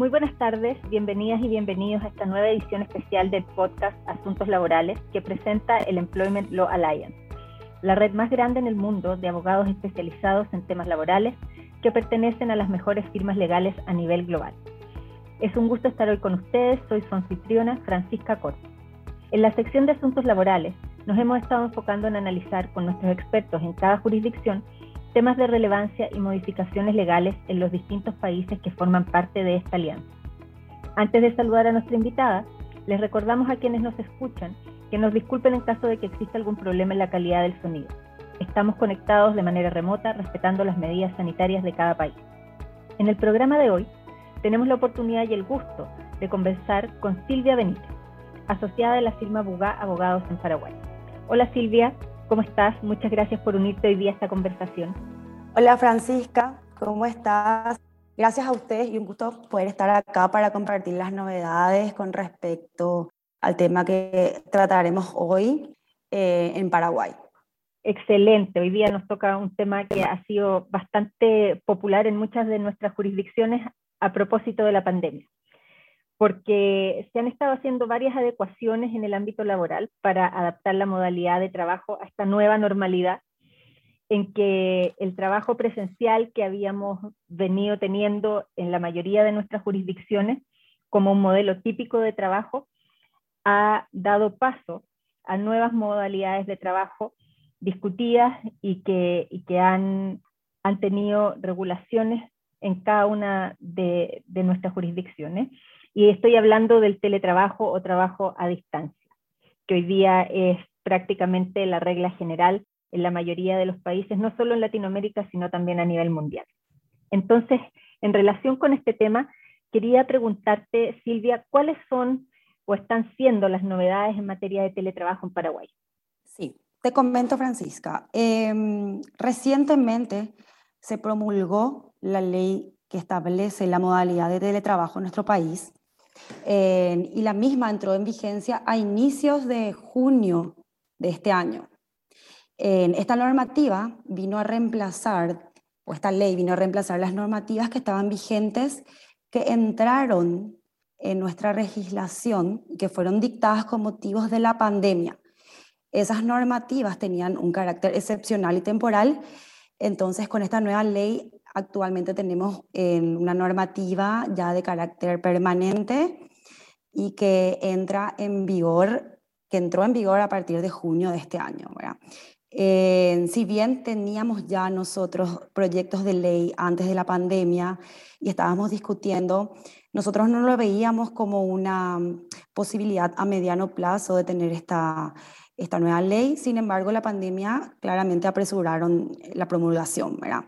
Muy buenas tardes, bienvenidas y bienvenidos a esta nueva edición especial del podcast Asuntos Laborales que presenta el Employment Law Alliance, la red más grande en el mundo de abogados especializados en temas laborales que pertenecen a las mejores firmas legales a nivel global. Es un gusto estar hoy con ustedes, soy su anfitriona Francisca Corte. En la sección de Asuntos Laborales nos hemos estado enfocando en analizar con nuestros expertos en cada jurisdicción temas de relevancia y modificaciones legales en los distintos países que forman parte de esta alianza. Antes de saludar a nuestra invitada, les recordamos a quienes nos escuchan que nos disculpen en caso de que exista algún problema en la calidad del sonido. Estamos conectados de manera remota respetando las medidas sanitarias de cada país. En el programa de hoy tenemos la oportunidad y el gusto de conversar con Silvia Benítez, asociada de la firma Bugá Abogados en Paraguay. Hola Silvia, ¿Cómo estás? Muchas gracias por unirte hoy día a esta conversación. Hola Francisca, ¿cómo estás? Gracias a ustedes y un gusto poder estar acá para compartir las novedades con respecto al tema que trataremos hoy eh, en Paraguay. Excelente, hoy día nos toca un tema que ha sido bastante popular en muchas de nuestras jurisdicciones a propósito de la pandemia porque se han estado haciendo varias adecuaciones en el ámbito laboral para adaptar la modalidad de trabajo a esta nueva normalidad en que el trabajo presencial que habíamos venido teniendo en la mayoría de nuestras jurisdicciones como un modelo típico de trabajo ha dado paso a nuevas modalidades de trabajo discutidas y que, que han, han tenido regulaciones en cada una de, de nuestras jurisdicciones y estoy hablando del teletrabajo o trabajo a distancia, que hoy día es prácticamente la regla general en la mayoría de los países, no solo en Latinoamérica, sino también a nivel mundial. Entonces, en relación con este tema, quería preguntarte, Silvia, ¿cuáles son o están siendo las novedades en materia de teletrabajo en Paraguay? Sí, te comento, Francisca. Em, recientemente se promulgó la ley que establece la modalidad de teletrabajo en nuestro país y la misma entró en vigencia a inicios de junio de este año. esta normativa vino a reemplazar, o esta ley vino a reemplazar las normativas que estaban vigentes que entraron en nuestra legislación, que fueron dictadas con motivos de la pandemia. Esas normativas tenían un carácter excepcional y temporal, entonces con esta nueva ley Actualmente tenemos una normativa ya de carácter permanente y que entra en vigor, que entró en vigor a partir de junio de este año. si bien teníamos ya nosotros proyectos de ley antes de la pandemia y estábamos discutiendo, nosotros no lo veíamos como una posibilidad a mediano plazo de tener esta, esta nueva ley. Sin embargo, la pandemia claramente apresuraron la promulgación. ¿verdad?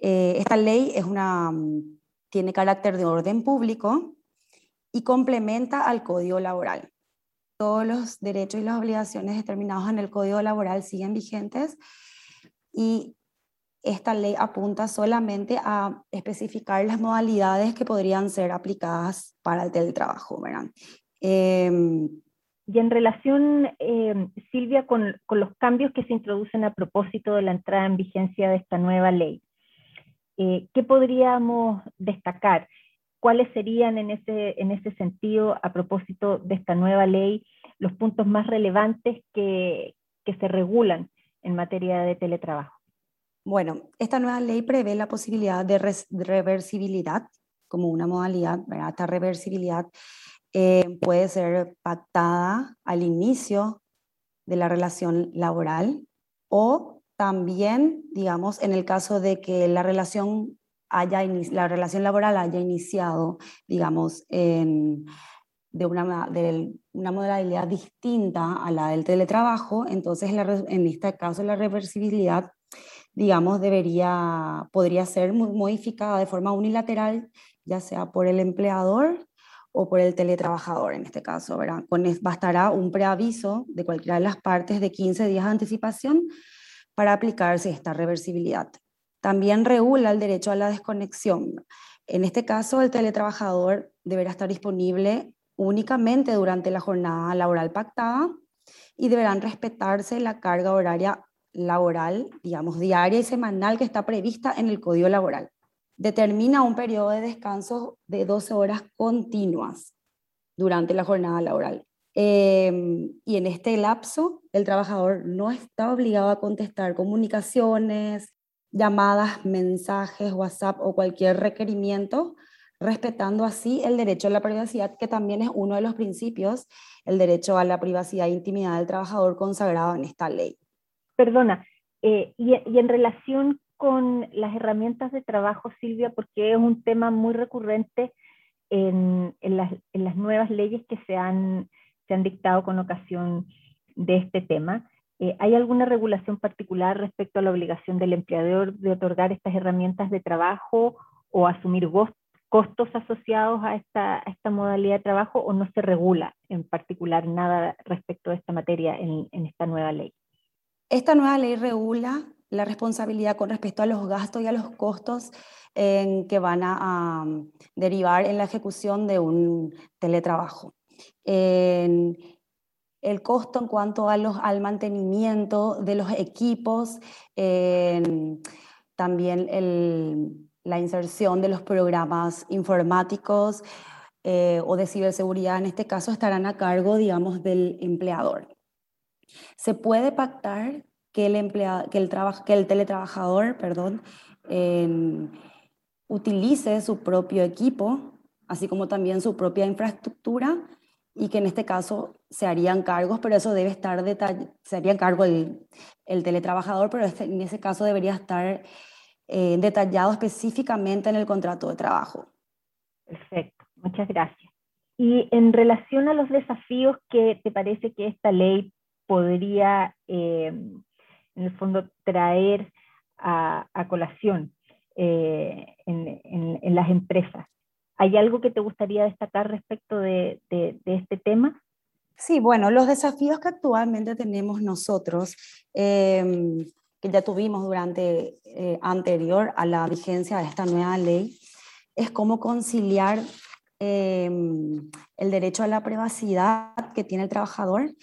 Eh, esta ley es una, mm, tiene carácter de orden público y complementa al Código Laboral. Todos los derechos y las obligaciones determinados en el Código Laboral siguen vigentes y esta ley apunta solamente a especificar las modalidades que podrían ser aplicadas para el teletrabajo. Em, y en relación, em, Silvia, con, con, los cambios que se introducen a propósito de la entrada en vigencia de esta nueva ley, eh, ¿qué podríamos destacar? ¿Cuáles serían en ese, en ese sentido, a propósito de esta nueva ley, los puntos más relevantes que, que se regulan en materia de teletrabajo? Bueno, esta nueva ley prevé la posibilidad de, reversibilidad como una modalidad, ¿verdad? Esta reversibilidad eh, puede ser pactada al inicio de la relación laboral o también, digamos, en el caso de que la relación, haya, la relación laboral haya iniciado, digamos, en, de, una, de una modalidad distinta a la del teletrabajo, entonces en este caso la reversibilidad, digamos, debería, podría ser modificada de forma unilateral, ya sea por el empleador o por el teletrabajador en este caso, ¿verdad? Con, bastará un preaviso de cualquiera de las partes de 15 días de anticipación para aplicarse esta reversibilidad. También regula el derecho a la desconexión. En este caso, el teletrabajador deberá estar disponible únicamente durante la jornada laboral pactada y deberán respetarse la carga horaria laboral, digamos, diaria y semanal que está prevista en el Código Laboral. determina un periodo de descanso de 12 horas continuas durante la jornada laboral. Em, y en este lapso, el trabajador no está obligado a contestar comunicaciones, llamadas, mensajes, WhatsApp o cualquier requerimiento, respetando así el derecho a la privacidad, que también es uno de los principios, el derecho a la privacidad e intimidad del trabajador consagrado en esta ley. Perdona, eh, y, y en relación con las herramientas de trabajo, Silvia, porque es un tema muy recurrente en, en, las, en las, nuevas leyes que se han, se han, dictado con ocasión de este tema. Eh, ¿Hay alguna regulación particular respecto a la obligación del empleador de otorgar estas herramientas de trabajo o asumir costos asociados a esta, modalidad de trabajo o no se regula en particular nada respecto a esta materia en, esta nueva ley? Esta nueva ley regula la responsabilidad con respecto a los gastos y a los costos en que van a, derivar en la ejecución de un teletrabajo. En, el costo en cuanto a los, al mantenimiento de los equipos, también la inserción de los programas informáticos eh, o de ciberseguridad, en este caso, estarán a cargo, digamos, del empleador. Se puede pactar que el, el, que el teletrabajador perdón, utilice su propio equipo, así como también su propia infraestructura, y que en este caso se harían cargos, pero eso debe estar se haría cargo el, el teletrabajador, pero este, en ese caso debería estar eh, detallado específicamente en el contrato de trabajo. Perfecto, muchas gracias. Y en relación a los desafíos que te parece que esta ley podría eh, en el fondo traer a, colación eh, en, las empresas. ¿Hay algo que te gustaría destacar respecto de, este tema? Sí, bueno, los desafíos que actualmente tenemos nosotros, em, que ya tuvimos durante eh, anterior a la vigencia de esta nueva ley, es cómo conciliar em, el derecho a la privacidad que tiene el trabajador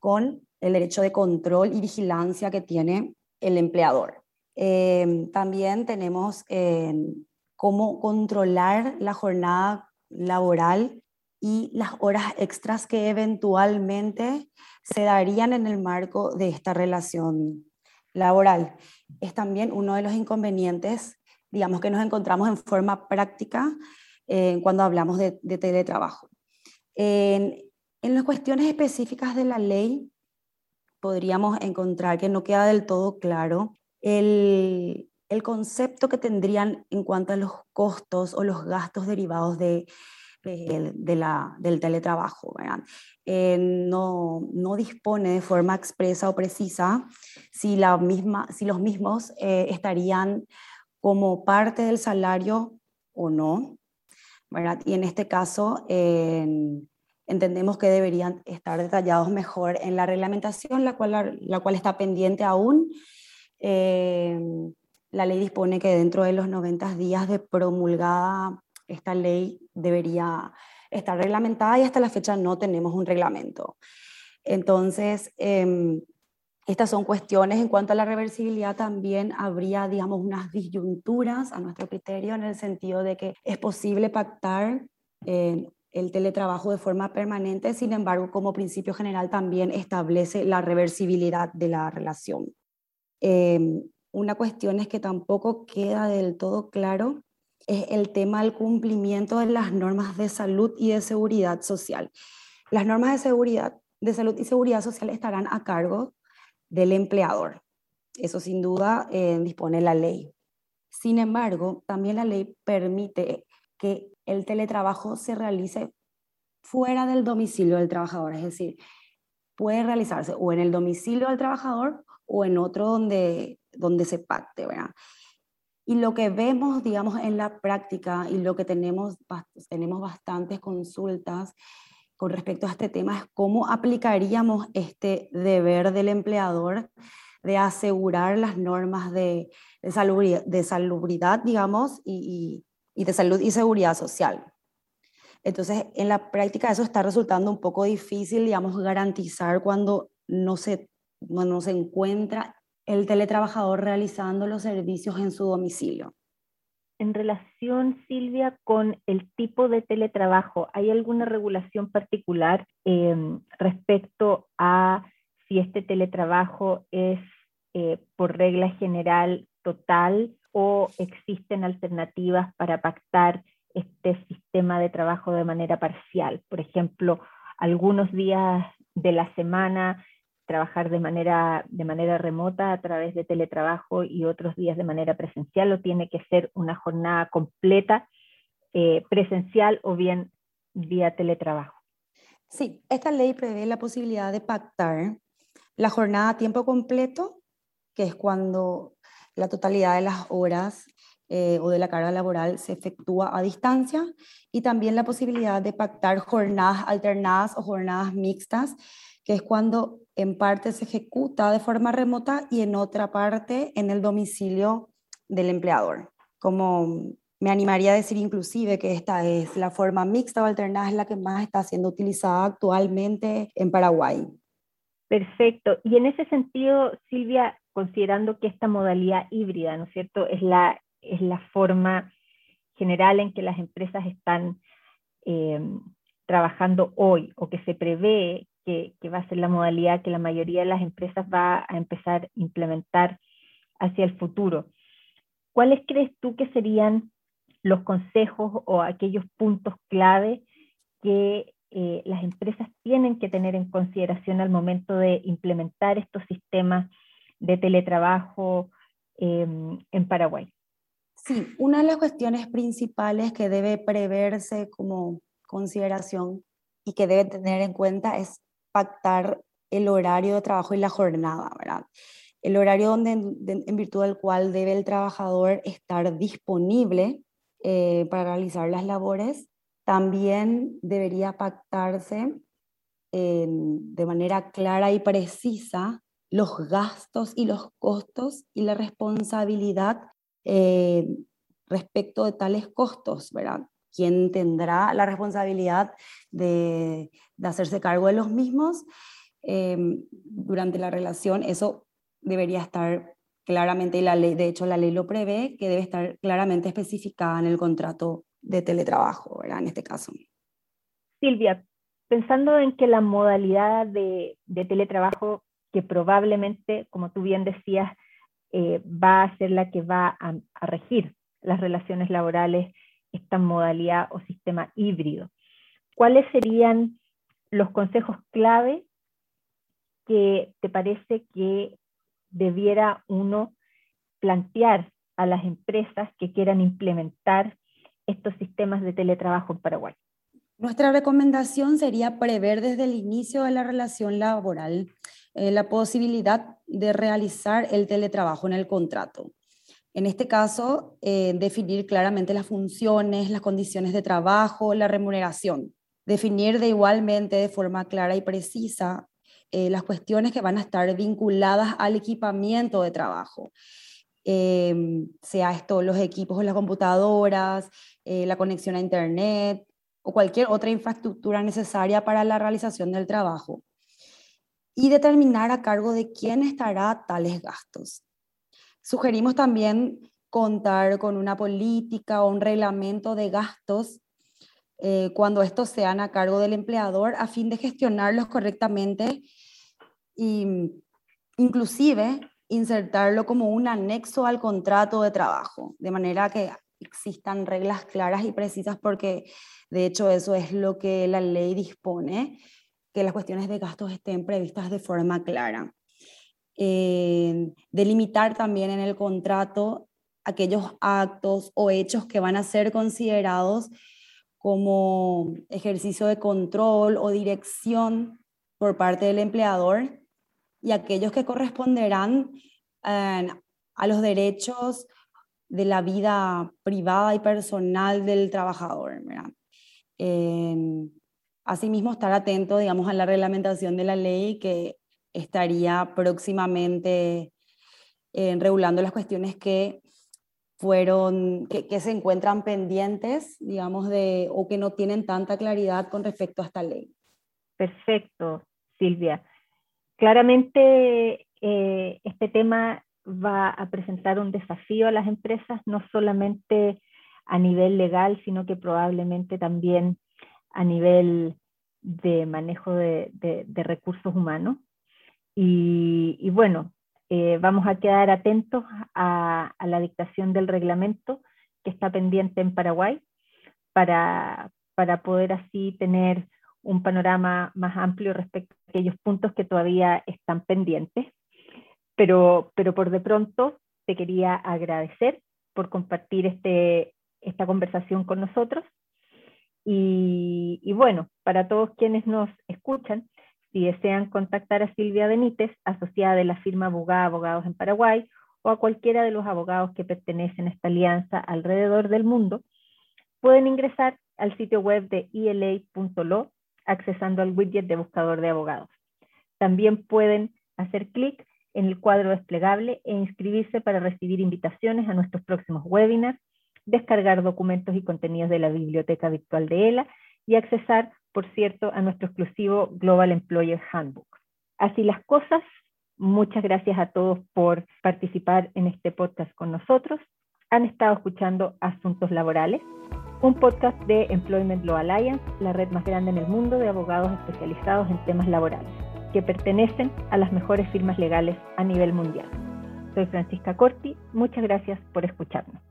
con el derecho de control y vigilancia que tiene el empleador. Em, también tenemos em, cómo controlar la jornada laboral y las horas extras que eventualmente se darían en el marco de esta relación laboral. Es también uno de los inconvenientes, digamos, que nos encontramos en forma práctica eh, cuando hablamos de, teletrabajo. En, en las cuestiones específicas de la ley, podríamos encontrar que no queda del todo claro el, el concepto que tendrían en cuanto a los costos o los gastos derivados de, de, la, del teletrabajo. Eh, no, no, dispone de forma expresa o precisa si, la misma, si los mismos eh, estarían como parte del salario o no. ¿verdad? Y en este caso, en entendemos que deberían estar detallados mejor en la reglamentación, la cual, la, cual está pendiente aún. Eh, la ley dispone que dentro de los 90 días de promulgada esta ley debería estar reglamentada y hasta la fecha no tenemos un reglamento. Entonces, em, estas son cuestiones. En cuanto a la reversibilidad, también habría, digamos, unas disyunturas a nuestro criterio en el sentido de que es posible pactar eh, el teletrabajo de forma permanente, sin embargo, como principio general también establece la reversibilidad de la relación. Em, una cuestión es que tampoco queda del todo claro es el tema del cumplimiento de las normas de salud y de seguridad social. Las normas de seguridad, de salud y seguridad social estarán a cargo del empleador. Eso sin duda eh, dispone la ley. Sin embargo, también la ley permite que el teletrabajo se realice fuera del domicilio del trabajador, es decir, puede realizarse o en el domicilio del trabajador o en otro donde, donde se pacte, ¿verdad? Y lo que vemos, digamos, en la práctica y lo que tenemos, tenemos bastantes consultas con respecto a este tema es cómo aplicaríamos este deber del empleador de asegurar las normas de, de, salubridad, de salubridad, digamos, y, y de salud y seguridad social. Entonces, en la práctica eso está resultando un poco difícil, digamos, garantizar cuando no se, no se encuentra el teletrabajador realizando los servicios en su domicilio. en relación, Silvia, con el tipo de teletrabajo, ¿hay alguna regulación particular em, respecto a si este teletrabajo es eh, por regla general total o existen alternativas para pactar este sistema de trabajo de manera parcial? Por ejemplo, algunos días de la semana trabajar de manera, de manera remota a través de teletrabajo y otros días de manera presencial o tiene que ser una jornada completa eh, presencial o bien vía teletrabajo. Sí, esta ley prevé la posibilidad de pactar la jornada a tiempo completo, que es cuando la totalidad de las horas eh, o de la carga laboral se efectúa a distancia, y también la posibilidad de pactar jornadas alternadas o jornadas mixtas, que es cuando en parte se ejecuta de forma remota y en otra parte en el domicilio del empleador. Como me animaría a decir inclusive que esta es la forma mixta o alternada, es la que más está siendo utilizada actualmente en Paraguay. Perfecto. Y en ese sentido, Silvia, considerando que esta modalidad híbrida, ¿no es cierto?, es la, es la forma general en que las empresas están eh, trabajando hoy o que se prevé que, va a ser la modalidad que la mayoría de las empresas va a empezar a implementar hacia el futuro. ¿Cuáles crees tú que serían los consejos o aquellos puntos clave que eh, las empresas tienen que tener en consideración al momento de implementar estos sistemas de teletrabajo em, en Paraguay? Sí, una de las cuestiones principales que debe preverse como consideración y que debe tener en cuenta es pactar el horario de trabajo y la jornada, ¿verdad? El horario donde, en, virtud del cual debe el trabajador estar disponible eh, para realizar las labores, también debería pactarse de manera clara y precisa los gastos y los costos y la responsabilidad eh, respecto de tales costos, ¿verdad? quién tendrá la responsabilidad de, hacerse cargo de los mismos em, durante la relación. Eso debería estar claramente, y la ley, de hecho la ley lo prevé, que debe estar claramente especificada en el contrato de teletrabajo, ¿verdad? En este caso. Silvia, pensando en que la modalidad de, teletrabajo que probablemente, como tú bien decías, eh, va a ser la que va a regir las relaciones laborales esta modalidad o sistema híbrido. ¿Cuáles serían los consejos clave que te parece que debiera uno plantear a las empresas que quieran implementar estos sistemas de teletrabajo en Paraguay? Nuestra recomendación sería prever desde el inicio de la relación laboral eh, la posibilidad de realizar el teletrabajo en el contrato. En este caso, eh, definir claramente las funciones, las condiciones de trabajo, la remuneración. Definir de igualmente de forma clara y precisa eh, las cuestiones que van a estar vinculadas al equipamiento de trabajo. Em, sea esto los equipos o las computadoras, eh, la conexión a Internet o cualquier otra infraestructura necesaria para la realización del trabajo. Y determinar a cargo de quién estará tales gastos. Sugerimos también contar con una política o un reglamento de gastos eh, cuando estos sean a cargo del empleador a fin de gestionarlos correctamente e inclusive insertarlo como un anexo al contrato de trabajo, de manera que existan reglas claras y precisas porque de hecho eso es lo que la ley dispone, que las cuestiones de gastos estén previstas de forma clara eh, delimitar también en el contrato aquellos actos o hechos que van a ser considerados como ejercicio de control o dirección por parte del empleador y aquellos que corresponderán eh, a los derechos de la vida privada y personal del trabajador. Eh, asimismo, estar atento, digamos, a la reglamentación de la ley que estaría próximamente eh, regulando las cuestiones que fueron, que, se encuentran pendientes, digamos, de, o que no tienen tanta claridad con respecto a esta ley. Perfecto, Silvia. Claramente eh, este tema va a presentar un desafío a las empresas, no solamente a nivel legal, sino que probablemente también a nivel de manejo de, recursos humanos. Y, bueno, eh, vamos a quedar atentos a, la dictación del reglamento que está pendiente en Paraguay para, para poder así tener un panorama más amplio respecto a aquellos puntos que todavía están pendientes. Pero, pero por de pronto te quería agradecer por compartir este, esta conversación con nosotros. Y, bueno, para todos quienes nos escuchan, si desean contactar a Silvia Benítez, asociada de la firma Bugá Abogados en Paraguay, o a cualquiera de los abogados que pertenecen a esta alianza alrededor del mundo, pueden ingresar al sitio web de ela.lo accesando al widget de buscador de abogados. También pueden hacer clic en el cuadro desplegable e inscribirse para recibir invitaciones a nuestros próximos webinars, descargar documentos y contenidos de la biblioteca virtual de ELA y accesar, por cierto, a nuestro exclusivo Global Employer Handbook. Así las cosas, muchas gracias a todos por participar en este podcast con nosotros. Han estado escuchando Asuntos Laborales un podcast de Employment Law Alliance, la red más grande en el mundo de abogados especializados en temas laborales, que pertenecen a las mejores firmas legales a nivel mundial. Soy Francisca Corti, muchas gracias por escucharnos.